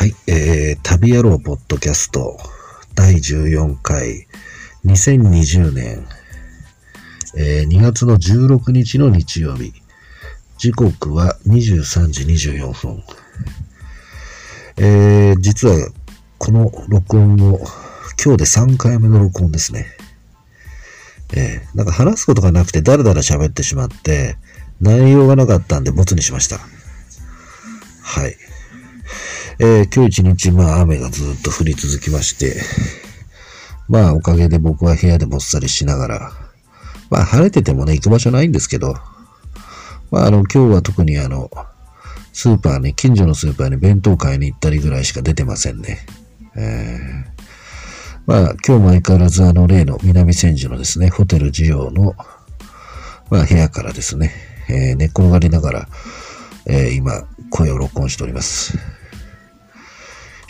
はい、えー、旅野郎ポッドキャスト第14回2020年、えー、2月の16日の日曜日時刻は23時24分えー、実はこの録音も今日で3回目の録音ですね。えー、なんか話すことがなくてだらだら喋ってしまって内容がなかったんでボツにしました。はい。えー、今日一日、まあ雨がずっと降り続きまして、まあおかげで僕は部屋でぼっさりしながら、まあ晴れててもね、行く場所ないんですけど、まああの今日は特にあの、スーパーに、近所のスーパーに弁当買いに行ったりぐらいしか出てませんね。えー、まあ今日も相変わらずあの例の南千住のですね、ホテル需要の、まあ部屋からですね、えー、寝っ転がりながら、えー、今声を録音しております。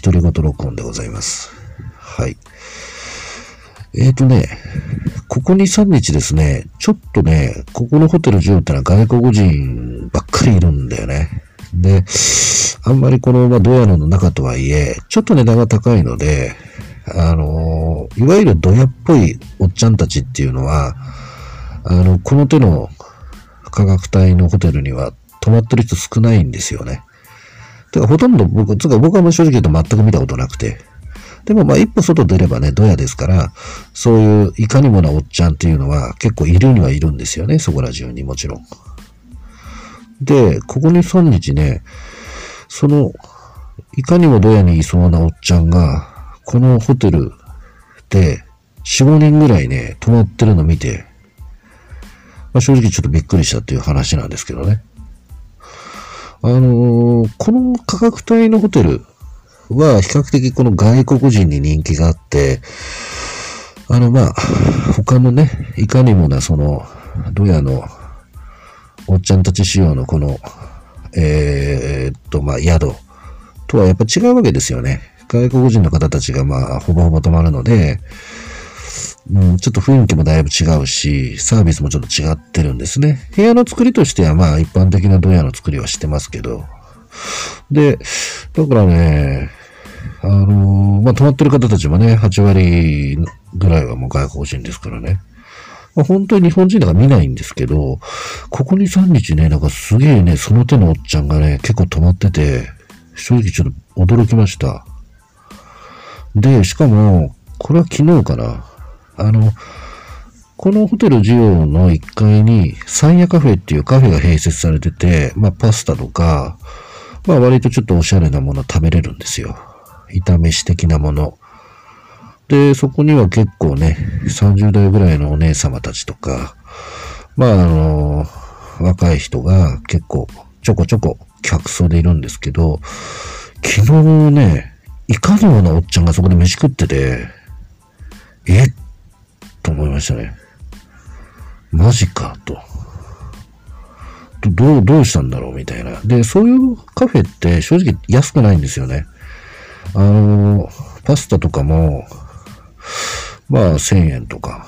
独り言録音でございます。はい。えーとね、ここ2、3日ですね、ちょっとね、ここのホテル10ってのは外国人ばっかりいるんだよね。で、あんまりこの、まあ、ドヤの中とはいえ、ちょっと値段が高いので、あのいわゆるドヤっぽいおっちゃんたちっていうのは、あの、この手の価格帯のホテルには泊まってる人少ないんですよね。てか、ほとんど僕、つか僕はもう正直言うと全く見たことなくて。でもまあ一歩外出ればね、ドヤですから、そういういかにもなおっちゃんっていうのは結構いるにはいるんですよね、そこら中にもちろん。で、ここに3日ね、その、いかにもドヤにいそうなおっちゃんが、このホテルで4、5人ぐらいね、泊まってるの見て、まあ、正直ちょっとびっくりしたっていう話なんですけどね。あのー、この価格帯のホテルは比較的この外国人に人気があって、あの、まあ、他のね、いかにもな、その、ドヤの、おっちゃんたち仕様のこの、えー、っと、まあ、宿とはやっぱ違うわけですよね。外国人の方たちが、まあ、ほぼほぼ泊まるので、うん、ちょっと雰囲気もだいぶ違うし、サービスもちょっと違ってるんですね。部屋の作りとしてはまあ一般的なドヤの作りはしてますけど。で、だからね、あのー、まあ泊まってる方たちもね、8割ぐらいはもう外国人ですからね。まあ、本当に日本人だから見ないんですけど、ここ2、3日ね、なんかすげえね、その手のおっちゃんがね、結構泊まってて、正直ちょっと驚きました。で、しかも、これは昨日かな。あの、このホテルジオの1階にサンヤカフェっていうカフェが併設されてて、まあパスタとか、まあ割とちょっとおしゃれなもの食べれるんですよ。炒飯的なもの。で、そこには結構ね、30代ぐらいのお姉様たちとか、まああの、若い人が結構ちょこちょこ客層でいるんですけど、昨日ね、いかにもなおっちゃんがそこで飯食ってて、えっと思いましたね。マジか、と。どう、どうしたんだろうみたいな。で、そういうカフェって正直安くないんですよね。あの、パスタとかも、まあ1000円とか。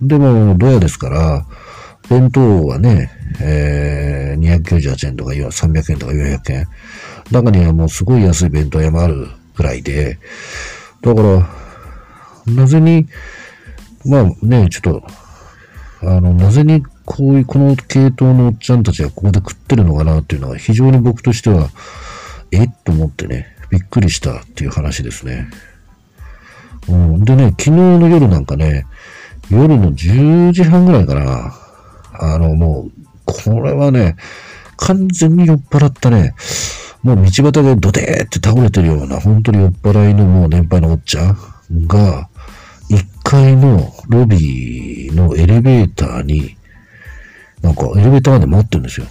でも、ドヤですから、弁当はね、えー、298円とか300円とか400円。中にはもうすごい安い弁当屋もあるくらいで、だから、なぜに、まあね、ちょっと、あの、なぜにこういう、この系統のおっちゃんたちがここで食ってるのかなっていうのは非常に僕としては、えっと思ってね、びっくりしたっていう話ですね。うん、でね、昨日の夜なんかね、夜の10時半ぐらいかな、あの、もう、これはね、完全に酔っ払ったね、もう道端でドデーって倒れてるような、本当に酔っ払いのもう年配のおっちゃんが、1階のロビーのエレベーターに、なんかエレベーターまで待ってるんですよ。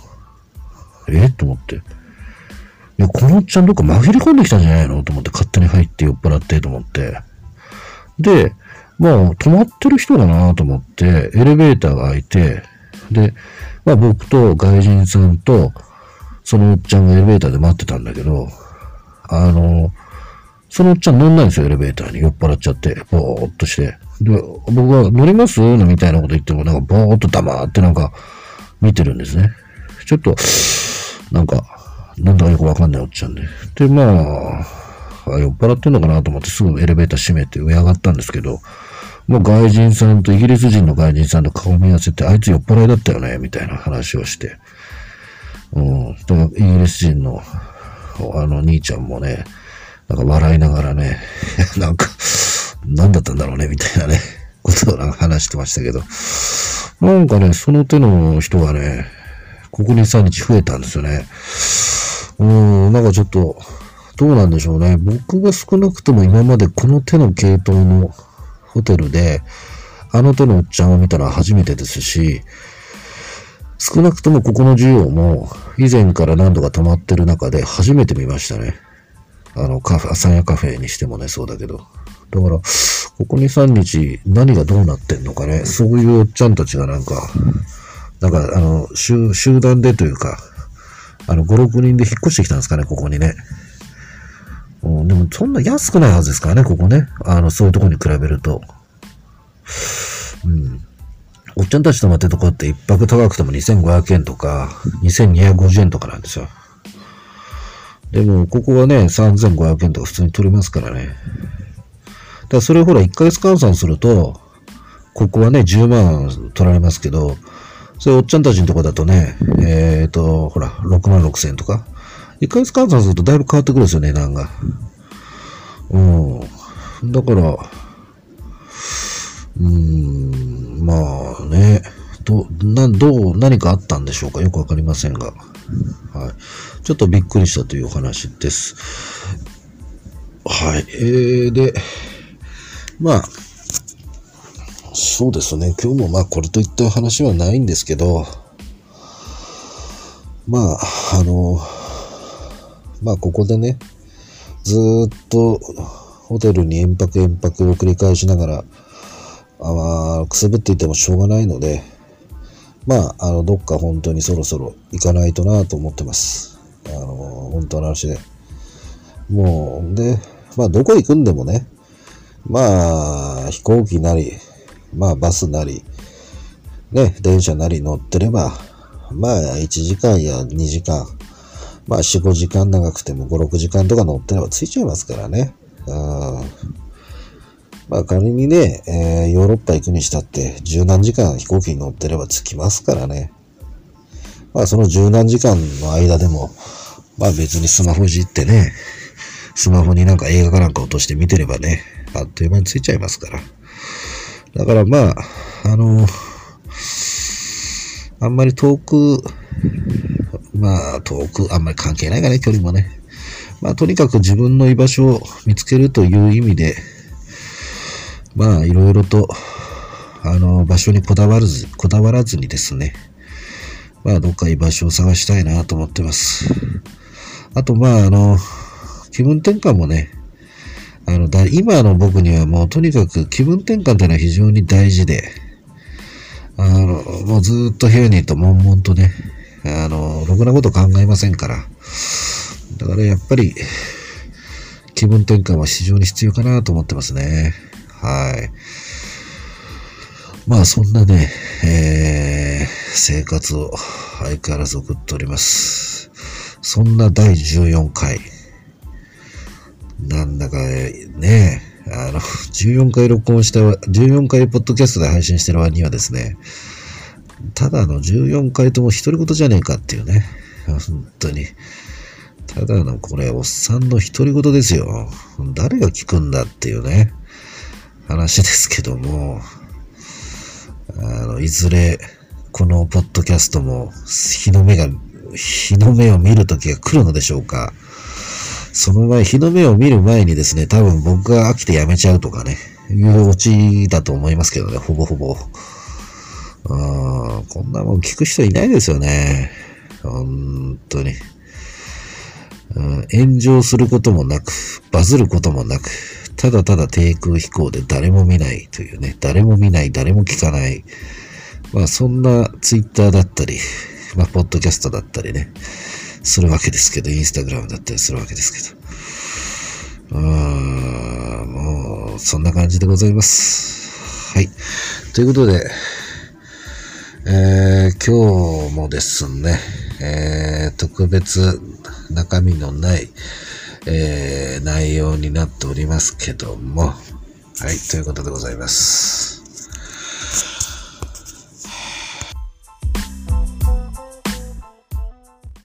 え？と思って。いや、このおっちゃんどっか紛れ込んできたんじゃないの？と思って勝手に入って酔っ払ってと思って。で、まあ、止まってる人だなと思って、エレベーターが開いて、で、まあ僕と外人さんと、そのおっちゃんがエレベーターで待ってたんだけど、あの、そのおっちゃん乗んないんですよ、エレベーターに。酔っ払っちゃって、ぼーっとして。で、僕は乗ります？みたいなこと言っても、なんかぼーっと黙ってなんか見てるんですね。ちょっと、なんか、なんだかよくわかんないおっちゃんで。で、まあ、あ酔っ払ってんのかなと思ってすぐエレベーター閉めて上上がったんですけど、もう外人さんとイギリス人の外人さんと顔見合わせて、あいつ酔っ払いだったよね、みたいな話をして。うん。だからイギリス人の、あの兄ちゃんもね、なんか笑いながらね、なんか、何だったんだろうね、みたいなね、ことをなんか話してましたけど。なんかね、その手の人がね、ここ2、3日増えたんですよね。うん、なんかちょっと、どうなんでしょうね。僕が少なくとも今までこの手の系統のホテルで、あの手のおっちゃんを見たら初めてですし、少なくともここの需要も以前から何度か泊まってる中で初めて見ましたね。あの、カフェ、朝やカフェにしてもね、そうだけど。だから、ここ2、3日何がどうなってんのかね、そういうおっちゃんたちがなんか、なんか、あの、集、集団でというか、あの、5、6人で引っ越してきたんですかね、ここにね。うん、でも、そんな安くないはずですからね、ここね。あの、そういうとこに比べると。うん。おっちゃんたち泊まってるとこって一泊高くても2500円とか、2250円とかなんですよ。でも、ここはね、3500円とか普通に取れますからね。だからそれほら、1ヶ月換算すると、ここはね、10万取られますけど、それおっちゃんたちのとこだとね、えっ、ー、と、ほら、6万6千円とか。1ヶ月換算するとだいぶ変わってくるんですよね、値段が。うん。だから、うーん、まあね、ど、な、どう、何かあったんでしょうか？よくわかりませんが。はい。ちょっとびっくりしたというお話です。はい。えー、で、まあ、そうですね。今日もまあこれといった話はないんですけど、まあ、あの、まあここでね、ずっとホテルに延泊延泊を繰り返しながら、あ、くすぶっていてもしょうがないので、まあ、あの、どっか本当にそろそろ行かないとなと思ってます。あの、本当の話で。もう、で、まあ、どこ行くんでもね、まあ、飛行機なり、まあバスなり、ね、電車なり乗ってれば、まあ1時間や2時間、まあ4、5時間長くても5、6時間とか乗ってればついちゃいますからね。うんまあ仮にね、えー、ヨーロッパ行くにしたって十何時間飛行機に乗ってれば着きますからね。まあその十何時間の間でも、まあ別にスマホいじってね、スマホになんか映画かなんか落として見てればね、あっという間に着いちゃいますから。だからまあ、あの、あんまり遠く、まあ遠く、あんまり関係ないかね、距離もね。まあとにかく自分の居場所を見つけるという意味で、まあいろいろと、あの、場所にこだわらず、こだわらずにですね、まあどっか居場所を探したいなと思ってます。あとまああの、気分転換もね、あの、だ、今の僕にはもうとにかく気分転換というのは非常に大事で、あの、もうずっと部屋にいると悶々とね、あの、ろくなこと考えませんから。だからやっぱり、気分転換は非常に必要かなと思ってますね。はい。まあそんなね、えー、生活を相変わらず送っております。そんな第14回。なんだかね、あの、14回録音した、14回ポッドキャストで配信してる割にはですね、ただの14回とも独り言じゃねえかっていうね。本当に。ただのこれ、おっさんの独り言ですよ。誰が聞くんだっていうね、話ですけども、あの、いずれ、このポッドキャストも、日の目が、日の目を見る時が来るのでしょうか。その前、日の目を見る前にですね、多分僕が飽きてやめちゃうとかね、いうオチだと思いますけどね、ほぼほぼ。あこんなもん聞く人いないですよね。本当に。炎上することもなく、バズることもなく、ただただ低空飛行で誰も見ないというね、誰も見ない、誰も聞かない。まあそんなツイッターだったり、まあポッドキャストだったりね。するわけですけど、インスタグラムだったりするわけですけど。うーん、もう、そんな感じでございます。はい。ということで、えー、今日もですね、えー、特別中身のない、えー、内容になっておりますけども、はい、ということでございます。